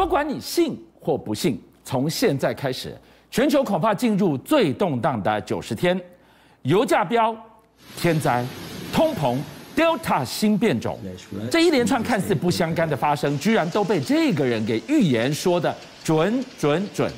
不管你信或不信，从现在开始，全球恐怕进入最动荡的九十天。油价飙、天灾、通膨、Delta 新变种，这一连串看似不相干的发生，居然都被这个人给预言说的准准准。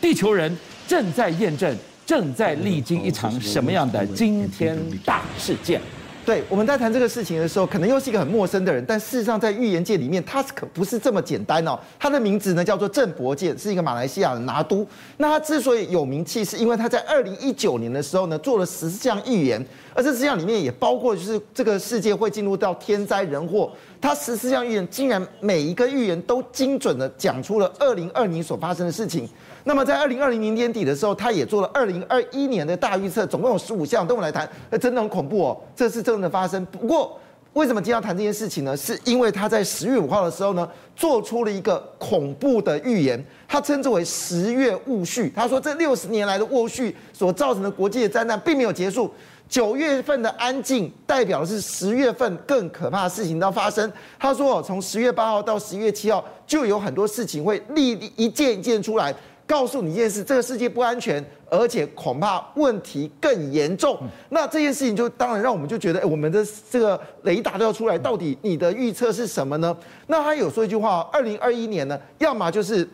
地球人正在验证，正在历经一场什么样的惊天大事件？对，我们在谈这个事情的时候，可能又是一个很陌生的人，但事实上在预言界里面，他可不是这么简单哦。他的名字呢叫做郑伯健，是一个马来西亚的拿督。那他之所以有名气，是因为他在二零一九年的时候呢做了十项预言，而这四项里面也包括就是这个世界会进入到天灾人祸。他十四项预言竟然每一个预言都精准的讲出了二零二零所发生的事情。那么在二零二零年年底的时候，他也做了二零二一年的大预测，总共有十五项，等我来谈。那真的很恐怖哦，这是真的发生。不过为什么今天要谈这件事情呢？是因为他在十月五号的时候呢，做出了一个恐怖的预言，他称之为“十月戊戌”。他说这六十年来的戊戌所造成的国际的灾难并没有结束，九月份的安静代表的是十月份更可怕的事情要发生。他说哦，从十月八号到十月七号，就有很多事情会历历一件一件出来。告诉你一件事，这个世界不安全，而且恐怕问题更严重。那这件事情就当然让我们就觉得，哎，我们的这个雷达都要出来，到底你的预测是什么呢？那他有说一句话，二零二一年呢，要么就是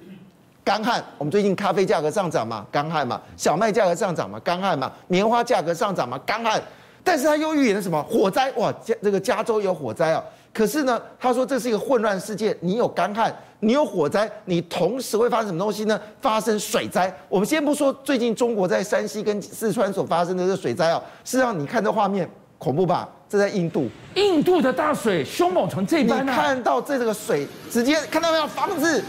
干旱，我们最近咖啡价格上涨嘛，干旱嘛；小麦价格上涨嘛，干旱嘛；棉花价格上涨嘛，干旱。但是他又预言了什么？火灾哇，加这个加州有火灾啊。可是呢，他说这是一个混乱世界，你有干旱，你有火灾，你同时会发生什么东西呢？发生水灾。我们先不说最近中国在山西跟四川所发生的这个水灾啊，事实上你看这画面恐怖吧？这在印度，印度的大水凶猛成这般，你看到这这个水直接看到没有？房子，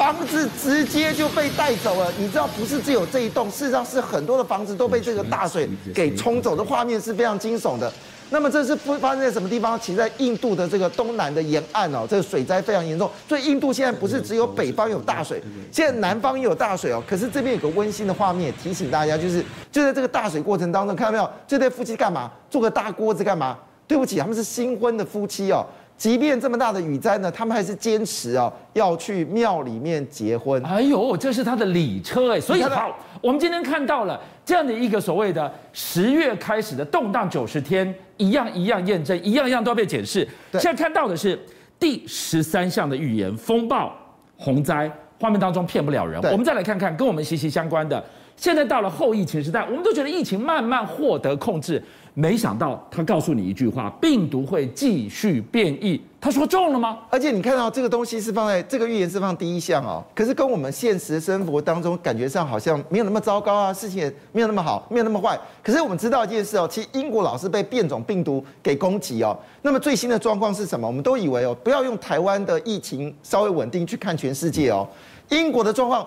房子直接就被带走了。你知道不是只有这一栋，事实上是很多的房子都被这个大水给冲走的画面是非常惊悚的。那么这是发生在什么地方？其实在印度的这个东南的沿岸哦，这个水灾非常严重。所以印度现在不是只有北方有大水，现在南方也有大水哦。可是这边有个温馨的画面，提醒大家，就是就在这个大水过程当中，看到没有？这对夫妻干嘛？做个大锅子干嘛？对不起，他们是新婚的夫妻哦。即便这么大的雨灾呢，他们还是坚持哦，要去庙里面结婚。哎呦，这是他的礼车哎，所以好，我们今天看到了这样的一个所谓的十月开始的动荡九十天，一样一样验证，一样一样都要被检视。现在看到的是第十三项的预言：风暴、洪灾。画面当中骗不了人。我们再来看看跟我们息息相关的。现在到了后疫情时代，我们都觉得疫情慢慢获得控制。没想到他告诉你一句话：病毒会继续变异。他说中了吗？而且你看到这个东西是放在这个预言是放第一项哦，可是跟我们现实生活当中感觉上好像没有那么糟糕啊，事情也没有那么好，没有那么坏。可是我们知道一件事哦，其实英国老是被变种病毒给攻击哦。那么最新的状况是什么？我们都以为哦，不要用台湾的疫情稍微稳定去看全世界哦。英国的状况。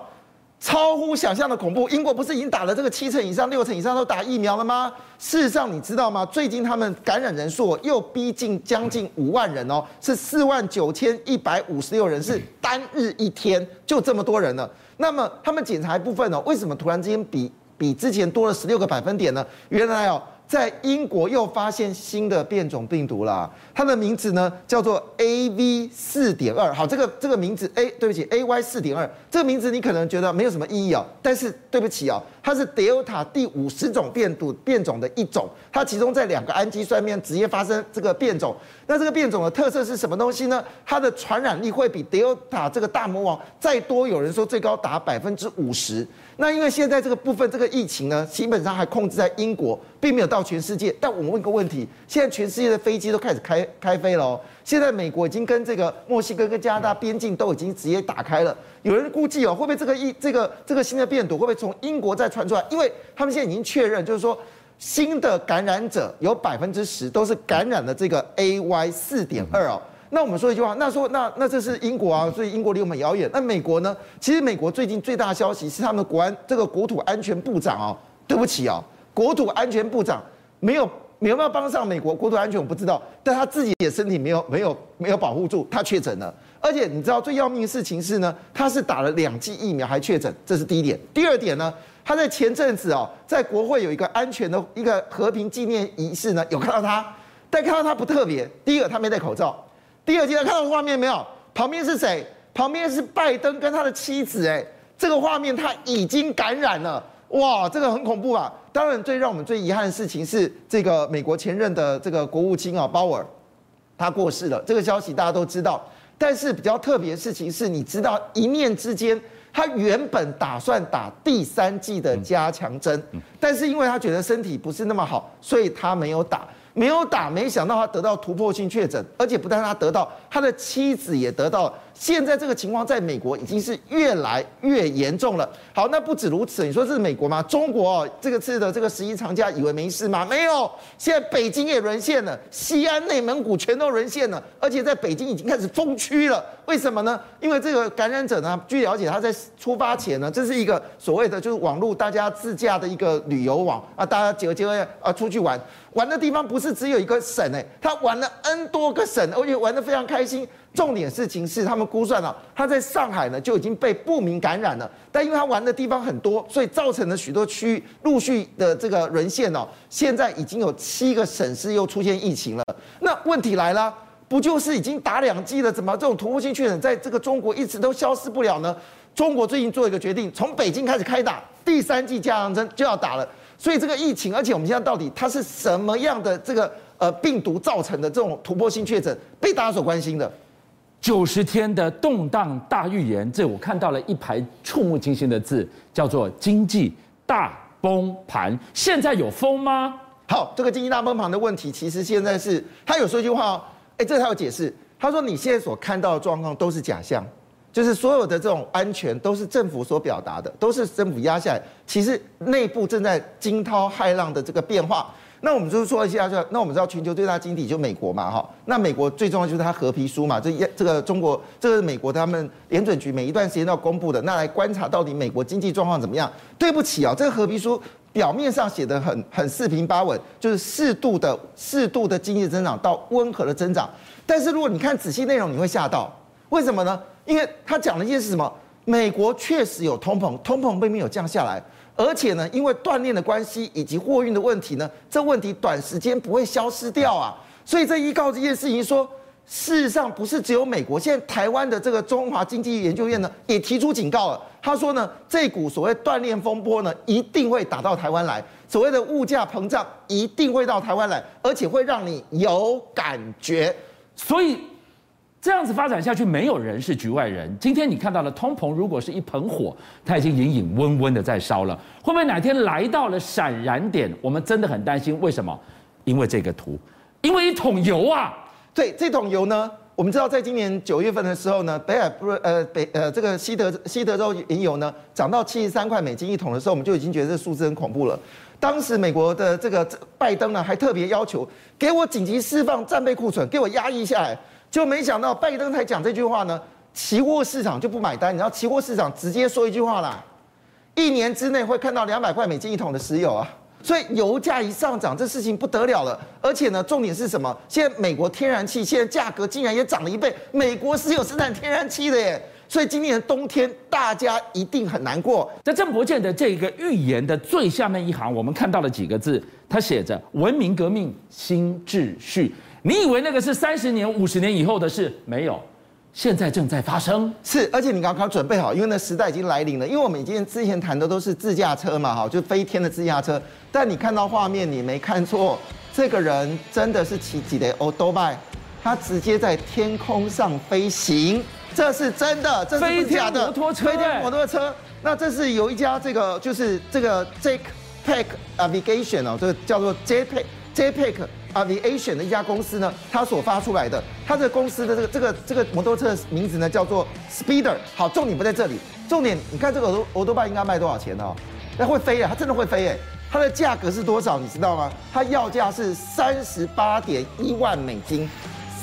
超乎想象的恐怖！英国不是已经打了这个七成以上、六成以上都打疫苗了吗？事实上，你知道吗？最近他们感染人数又逼近将近五万人哦，是四万九千一百五十六人，是单日一天就这么多人了。那么他们检查部分哦，为什么突然之间比比之前多了十六个百分点呢？原来哦。在英国又发现新的变种病毒了，它的名字呢叫做 A V 四点二。好，这个这个名字 A，对不起，A Y 四点二，这个名字你可能觉得没有什么意义哦，但是对不起哦，它是 Delta 第五十种变毒变种的一种，它其中在两个氨基酸面直接发生这个变种。那这个变种的特色是什么东西呢？它的传染力会比 Delta 这个大魔王再多，有人说最高达百分之五十。那因为现在这个部分这个疫情呢，基本上还控制在英国，并没有到全世界。但我们问个问题：现在全世界的飞机都开始开开飞了哦。现在美国已经跟这个墨西哥跟加拿大边境都已经直接打开了。有人估计哦，会不会这个疫这个这个新的变毒会不会从英国再传出来？因为他们现在已经确认，就是说新的感染者有百分之十都是感染了这个 AY 四点二哦。那我们说一句话，那说那那这是英国啊，所以英国离我们遥远。那美国呢？其实美国最近最大的消息是他们的国安这个国土安全部长哦，对不起哦，国土安全部长没有没有没有帮上美国国土安全，我不知道，但他自己也身体没有没有没有保护住，他确诊了。而且你知道最要命的事情是呢，他是打了两剂疫苗还确诊，这是第一点。第二点呢，他在前阵子哦，在国会有一个安全的一个和平纪念仪式呢，有看到他，但看到他不特别。第一个他没戴口罩。第二阶段看到画面没有？旁边是谁？旁边是拜登跟他的妻子，哎，这个画面他已经感染了，哇，这个很恐怖啊！当然，最让我们最遗憾的事情是，这个美国前任的这个国务卿啊，鲍尔，他过世了，这个消息大家都知道。但是比较特别的事情是，你知道一念之间，他原本打算打第三剂的加强针，但是因为他觉得身体不是那么好，所以他没有打。没有打，没想到他得到突破性确诊，而且不但他得到，他的妻子也得到。现在这个情况在美国已经是越来越严重了。好，那不止如此，你说这是美国吗？中国哦，这个次的这个十一长假以为没事吗？没有，现在北京也沦陷了，西安、内蒙古全都沦陷了，而且在北京已经开始封区了。为什么呢？因为这个感染者呢，据了解他在出发前呢，这是一个所谓的就是网络大家自驾的一个旅游网啊，大家结结啊出去玩，玩的地方不是只有一个省哎，他玩了 N 多个省，而且玩的非常开心。重点事情是，他们估算了，他在上海呢就已经被不明感染了，但因为他玩的地方很多，所以造成了许多区域陆续的这个沦陷哦。现在已经有七个省市又出现疫情了。那问题来了，不就是已经打两剂了，怎么这种突破性确诊在这个中国一直都消失不了呢？中国最近做一个决定，从北京开始开打第三剂加强针就要打了。所以这个疫情，而且我们现在到底它是什么样的这个呃病毒造成的这种突破性确诊，被大家所关心的。九十天的动荡大预言，这我看到了一排触目惊心的字，叫做“经济大崩盘”。现在有风吗？好，这个经济大崩盘的问题，其实现在是他有说一句话哦，哎，这他有解释，他说你现在所看到的状况都是假象，就是所有的这种安全都是政府所表达的，都是政府压下来，其实内部正在惊涛骇浪的这个变化。那我们就是说一下，就那我们知道全球最大经济就美国嘛，哈，那美国最重要就是它褐皮书嘛，这这个中国，这个美国他们联准局每一段时间都要公布的，那来观察到底美国经济状况怎么样。对不起啊，这个褐皮书表面上写的很很四平八稳，就是适度的适度的经济增长到温和的增长，但是如果你看仔细内容，你会吓到，为什么呢？因为他讲了一件事什么？美国确实有通膨，通膨并没有降下来。而且呢，因为锻炼的关系以及货运的问题呢，这问题短时间不会消失掉啊。所以这依靠这件事情说，事实上不是只有美国，现在台湾的这个中华经济研究院呢也提出警告了。他说呢，这股所谓锻炼风波呢，一定会打到台湾来，所谓的物价膨胀一定会到台湾来，而且会让你有感觉。所以。这样子发展下去，没有人是局外人。今天你看到了通膨，如果是一盆火，它已经隐隐温温的在烧了，会不会哪天来到了闪燃点？我们真的很担心。为什么？因为这个图，因为一桶油啊。对，这桶油呢，我们知道，在今年九月份的时候呢，北海不呃北呃这个西德西德州原油呢涨到七十三块美金一桶的时候，我们就已经觉得这数字很恐怖了。当时美国的这个拜登呢，还特别要求给我紧急释放战备库存，给我压抑下来。就没想到拜登才讲这句话呢，期货市场就不买单。你知道期货市场直接说一句话啦，一年之内会看到两百块美金一桶的石油啊，所以油价一上涨，这事情不得了了。而且呢，重点是什么？现在美国天然气现在价格竟然也涨了一倍，美国是有生产天然气的耶，所以今年冬天大家一定很难过。在郑伯健的这个预言的最下面一行，我们看到了几个字，他写着“文明革命新秩序”。你以为那个是三十年、五十年以后的事？没有，现在正在发生。是，而且你刚刚准备好，因为那时代已经来临了。因为我们今天之前谈的都是自驾车嘛，哈，就飞天的自驾车。但你看到画面，你没看错，这个人真的是骑几的欧多拜，他直接在天空上飞行，这是真的，这是假的。飞天摩托车，飞天摩托车。那这是有一家这个，就是这个 Jetpack Navigation 哦，这个叫做 Jetpack Jetpack。Aviation 的一家公司呢，它所发出来的，它这个公司的这个这个这个摩托车的名字呢叫做 Speeder。好，重点不在这里，重点你看这个欧欧多巴应该卖多少钱哦？那会飞啊，它真的会飞哎！它的价格是多少？你知道吗？它要价是三十八点一万美金，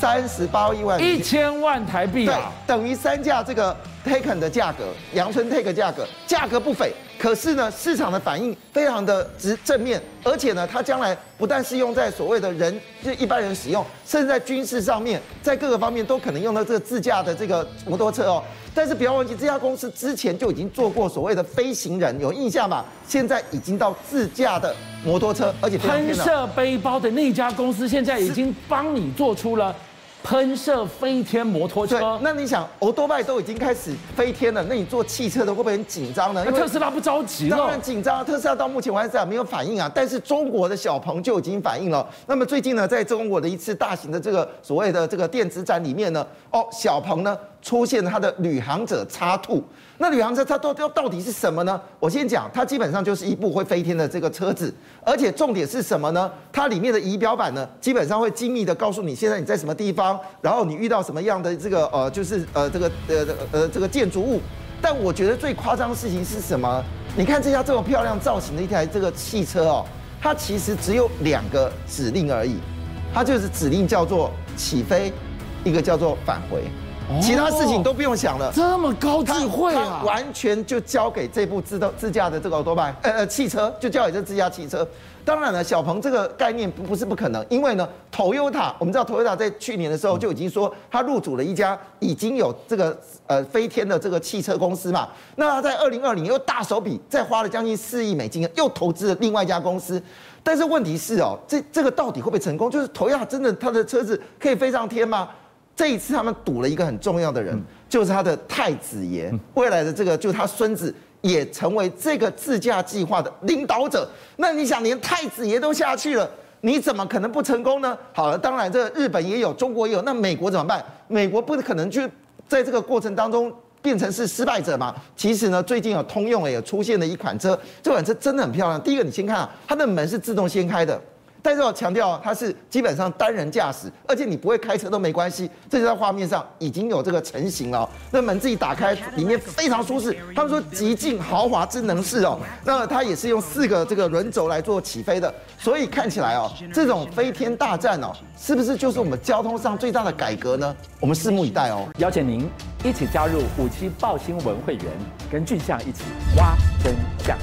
三十八亿万，一千万台币啊，对，等于三架这个 Taken 的价格，阳春 Takeon 价格，价格不菲。可是呢，市场的反应非常的直正面，而且呢，它将来不但是用在所谓的人，就一般人使用，甚至在军事上面，在各个方面都可能用到这个自驾的这个摩托车哦。但是不要忘记，这家公司之前就已经做过所谓的飞行人，有印象吗？现在已经到自驾的摩托车，而且喷射背包的那家公司现在已经帮你做出了喷射飞天摩托车。那你想，欧多拜都已经开始飞天了，那你坐汽车的会不会很紧张呢？因为特斯拉不着急了。当然紧张，特斯拉到目前为止还没有反应啊。但是中国的小鹏就已经反应了。那么最近呢，在中国的一次大型的这个所谓的这个电子展里面呢，哦，小鹏呢出现它的旅行者 X2。那旅行车它都都到底是什么呢？我先讲，它基本上就是一部会飞天的这个车子，而且重点是什么呢？它里面的仪表板呢，基本上会精密的告诉你现在你在什么地方，然后你遇到什么样的这个呃，就是呃这个呃呃这个建筑物。但我觉得最夸张的事情是什么？你看这家这么漂亮造型的一台这个汽车哦，它其实只有两个指令而已，它就是指令叫做起飞，一个叫做返回。其他事情都不用想了，这么高智慧啊！完全就交给这部自动自驾的这个欧多拜，呃呃，汽车就交给这自驾汽车。当然了，小鹏这个概念不不是不可能，因为呢，Toyota 我们知道 Toyota 在去年的时候就已经说，他入主了一家已经有这个呃飞天的这个汽车公司嘛。那他在二零二零又大手笔再花了将近四亿美金，又投资了另外一家公司。但是问题是哦，这这个到底会不会成功？就是 Toyota 真的他的车子可以飞上天吗？这一次他们赌了一个很重要的人，就是他的太子爷，未来的这个就是他孙子也成为这个自驾计划的领导者。那你想，连太子爷都下去了，你怎么可能不成功呢？好了，当然这个日本也有，中国也有，那美国怎么办？美国不可能去在这个过程当中变成是失败者嘛？其实呢，最近有通用也出现了一款车，这款车真的很漂亮。第一个，你先看啊，它的门是自动掀开的。但是我强调，它是基本上单人驾驶，而且你不会开车都没关系。这就在画面上已经有这个成型了。那门自己打开，里面非常舒适。他们说极尽豪华之能事哦。那它也是用四个这个轮轴来做起飞的，所以看起来哦，这种飞天大战哦，是不是就是我们交通上最大的改革呢？我们拭目以待哦。邀请您一起加入五七爆新闻会员，跟俊相一起挖真相。